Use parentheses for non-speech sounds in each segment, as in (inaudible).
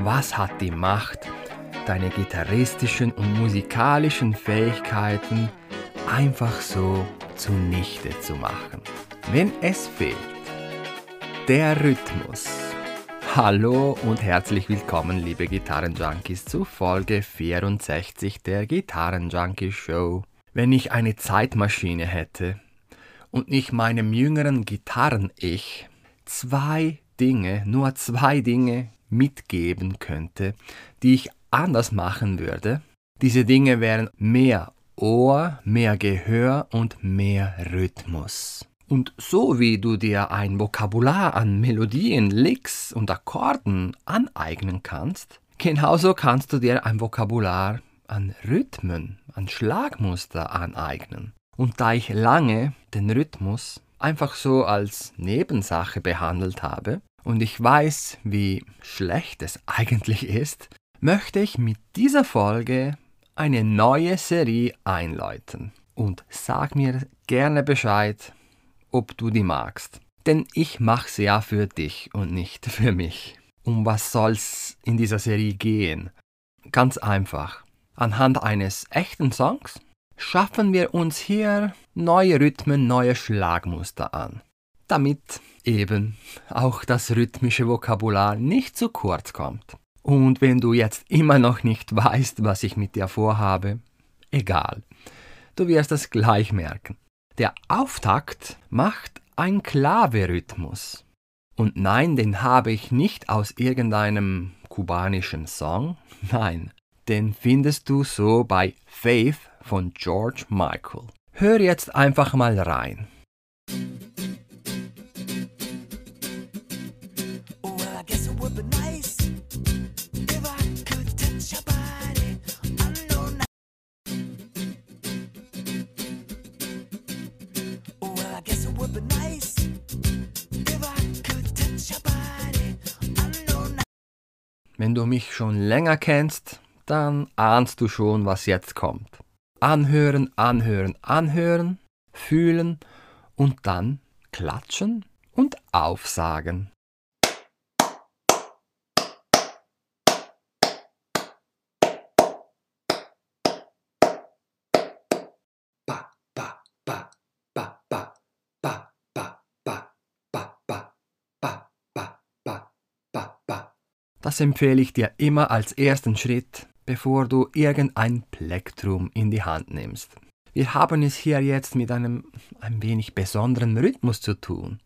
was hat die Macht, deine gitarristischen und musikalischen Fähigkeiten einfach so zunichte zu machen, wenn es fehlt. Der Rhythmus. Hallo und herzlich willkommen, liebe Gitarrenjunkies, zu Folge 64 der Gitarrenjunkie Show. Wenn ich eine Zeitmaschine hätte und nicht meinem jüngeren Gitarren-Ich zwei Dinge, nur zwei Dinge mitgeben könnte, die ich anders machen würde, diese Dinge wären mehr Ohr, mehr Gehör und mehr Rhythmus. Und so wie du dir ein Vokabular an Melodien, Licks und Akkorden aneignen kannst, genauso kannst du dir ein Vokabular an Rhythmen, an Schlagmuster aneignen. Und da ich lange den Rhythmus einfach so als Nebensache behandelt habe und ich weiß, wie schlecht es eigentlich ist, möchte ich mit dieser Folge eine neue Serie einläuten. Und sag mir gerne Bescheid, ob du die magst. Denn ich mache sie ja für dich und nicht (laughs) für mich. Um was soll's in dieser Serie gehen? Ganz einfach. Anhand eines echten Songs schaffen wir uns hier neue Rhythmen, neue Schlagmuster an. Damit eben auch das rhythmische Vokabular nicht zu kurz kommt. Und wenn du jetzt immer noch nicht weißt, was ich mit dir vorhabe, egal. Du wirst es gleich merken. Der Auftakt macht ein Klaverrhythmus. Und nein, den habe ich nicht aus irgendeinem kubanischen Song. (laughs) Nein, den findest du so bei Faith von George Michael. Hör jetzt einfach mal rein. Wenn du mich schon länger kennst, dann ahnst du schon, was jetzt kommt. Anhören, anhören, anhören, fühlen und dann klatschen und aufsagen. Das empfehle ich dir immer als ersten Schritt, bevor du irgendein Plektrum in die Hand nimmst. Wir haben es hier jetzt mit einem ein wenig besonderen Rhythmus zu tun.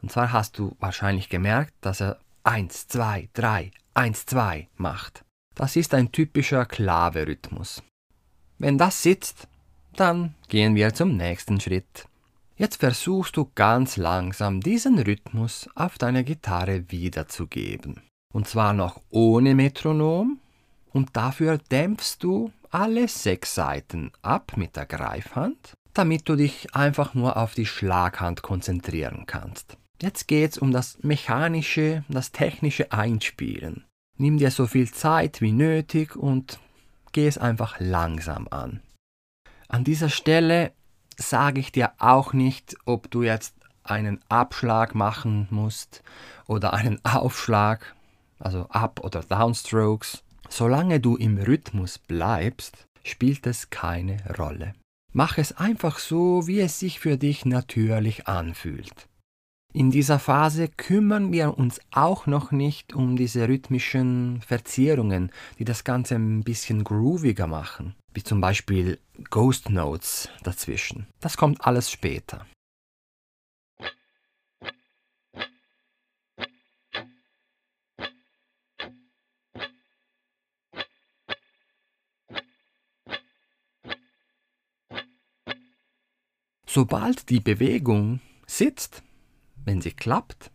Und zwar hast du wahrscheinlich gemerkt, dass er 1, 2, 3, 1, 2 macht. Das ist ein typischer Klaverrhythmus. Wenn das sitzt, dann gehen wir zum nächsten Schritt. Jetzt versuchst du ganz langsam diesen Rhythmus auf deiner Gitarre wiederzugeben. Und zwar noch ohne Metronom. Und dafür dämpfst du alle sechs Seiten ab mit der Greifhand, damit du dich einfach nur auf die Schlaghand konzentrieren kannst. Jetzt geht's um das mechanische, das technische Einspielen. Nimm dir so viel Zeit wie nötig und geh es einfach langsam an. An dieser Stelle sage ich dir auch nicht, ob du jetzt einen Abschlag machen musst oder einen Aufschlag also Up- oder Downstrokes. Solange du im Rhythmus bleibst, spielt es keine Rolle. Mach es einfach so, wie es sich für dich natürlich anfühlt. In dieser Phase kümmern wir uns auch noch nicht um diese rhythmischen Verzierungen, die das Ganze ein bisschen grooviger machen, wie zum Beispiel Ghost Notes dazwischen. Das kommt alles später. Sobald die Bewegung sitzt, wenn sie klappt,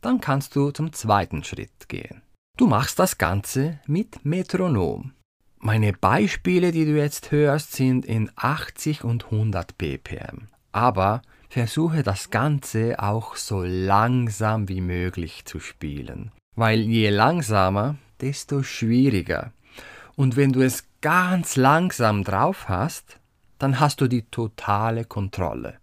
dann kannst du zum zweiten Schritt gehen. Du machst das Ganze mit Metronom. Meine Beispiele, die du jetzt hörst, sind in 80 und 100 ppm. Aber versuche das Ganze auch so langsam wie möglich zu spielen. Weil je langsamer, desto schwieriger. Und wenn du es ganz langsam drauf hast, dann hast du die totale Kontrolle.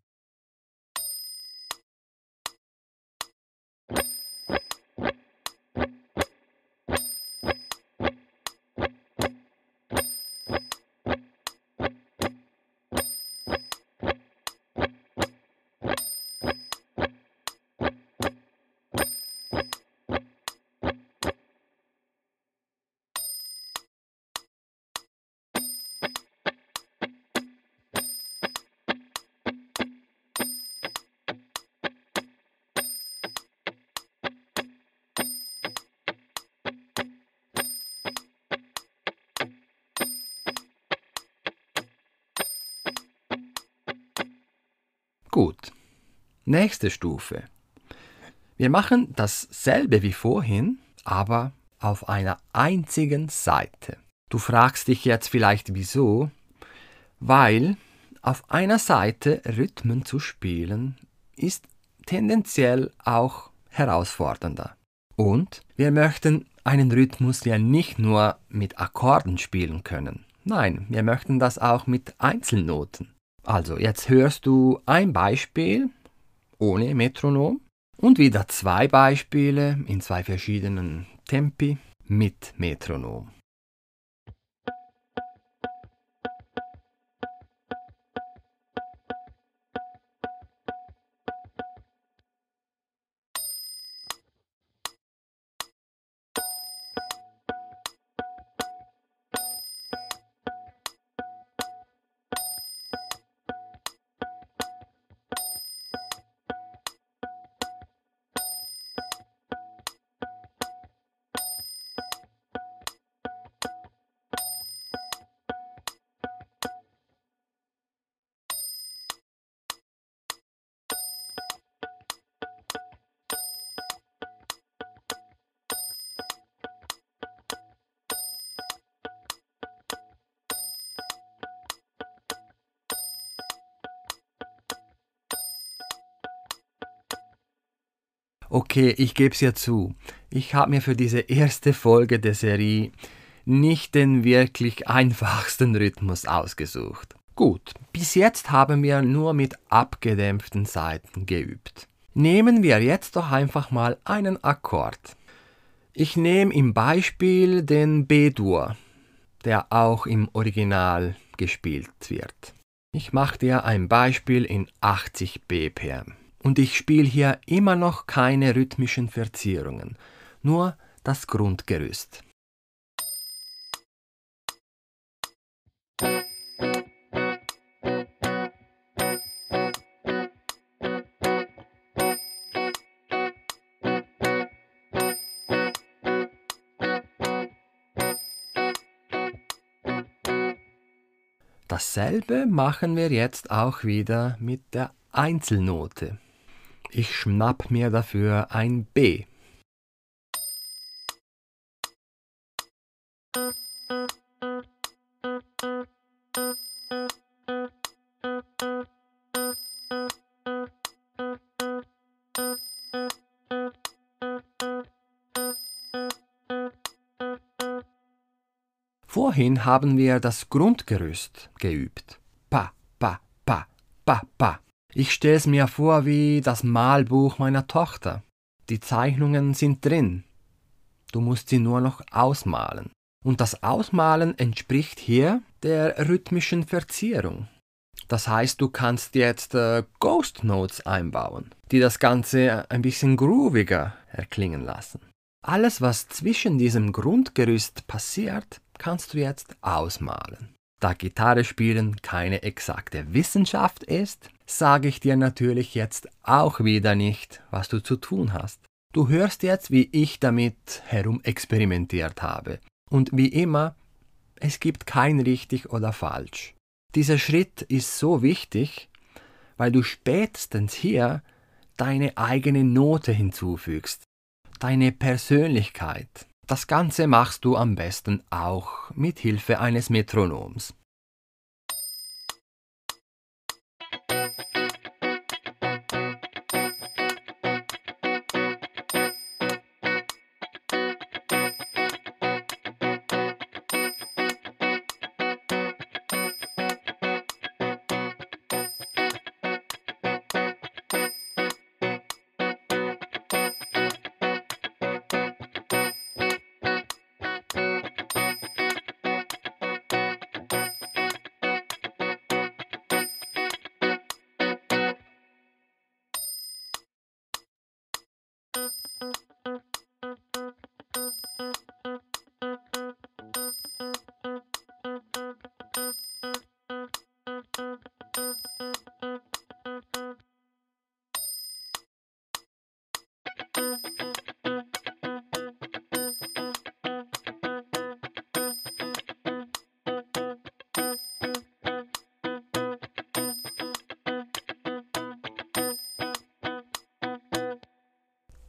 Gut. Nächste Stufe. Wir machen dasselbe wie vorhin, aber auf einer einzigen Seite. Du fragst dich jetzt vielleicht wieso? Weil auf einer Seite Rhythmen zu spielen ist tendenziell auch herausfordernder. Und wir möchten einen Rhythmus ja nicht nur mit Akkorden spielen können. Nein, wir möchten das auch mit Einzelnoten. Also, jetzt hörst du ein Beispiel ohne Metronom und wieder zwei Beispiele in zwei verschiedenen Tempi mit Metronom. Okay, ich gebe es ja zu. Ich habe mir für diese erste Folge der Serie nicht den wirklich einfachsten Rhythmus ausgesucht. Gut, bis jetzt haben wir nur mit abgedämpften Saiten geübt. Nehmen wir jetzt doch einfach mal einen Akkord. Ich nehme im Beispiel den B-Dur, der auch im Original gespielt wird. Ich mache dir ein Beispiel in 80 BPM. Und ich spiele hier immer noch keine rhythmischen Verzierungen, nur das Grundgerüst. Dasselbe machen wir jetzt auch wieder mit der Einzelnote. Ich schnapp mir dafür ein B. Vorhin haben wir das Grundgerüst geübt. Pa, pa, pa, pa, pa. Ich stell's mir vor wie das Malbuch meiner Tochter. Die Zeichnungen sind drin. Du musst sie nur noch ausmalen. Und das Ausmalen entspricht hier der rhythmischen Verzierung. Das heißt, du kannst jetzt äh, Ghost Notes einbauen, die das Ganze ein bisschen grooviger erklingen lassen. Alles, was zwischen diesem Grundgerüst passiert, kannst du jetzt ausmalen. Da Gitarre spielen keine exakte Wissenschaft ist, sage ich dir natürlich jetzt auch wieder nicht, was du zu tun hast. Du hörst jetzt, wie ich damit herumexperimentiert habe. Und wie immer, es gibt kein richtig oder falsch. Dieser Schritt ist so wichtig, weil du spätestens hier deine eigene Note hinzufügst, deine Persönlichkeit, das Ganze machst du am besten auch mit Hilfe eines Metronoms.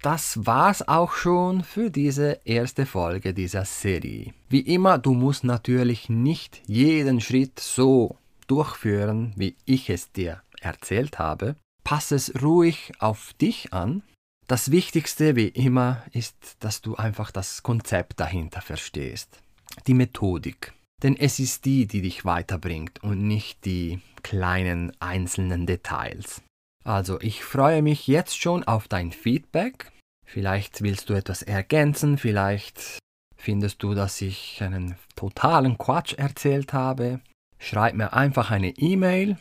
Das war's auch schon für diese erste Folge dieser Serie. Wie immer, du musst natürlich nicht jeden Schritt so durchführen, wie ich es dir erzählt habe. Pass es ruhig auf dich an. Das Wichtigste, wie immer, ist, dass du einfach das Konzept dahinter verstehst. Die Methodik. Denn es ist die, die dich weiterbringt und nicht die kleinen einzelnen Details. Also ich freue mich jetzt schon auf dein Feedback. Vielleicht willst du etwas ergänzen, vielleicht findest du, dass ich einen totalen Quatsch erzählt habe. Schreib mir einfach eine E-Mail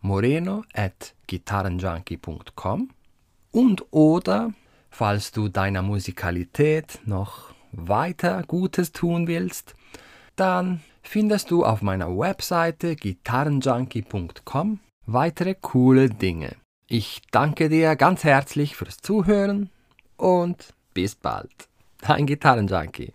moreno at gitarrenjunkie.com und oder falls du deiner Musikalität noch weiter Gutes tun willst, dann findest du auf meiner Webseite gitarrenjunkie.com weitere coole Dinge. Ich danke dir ganz herzlich fürs Zuhören und bis bald. Dein Gitarrenjunkie.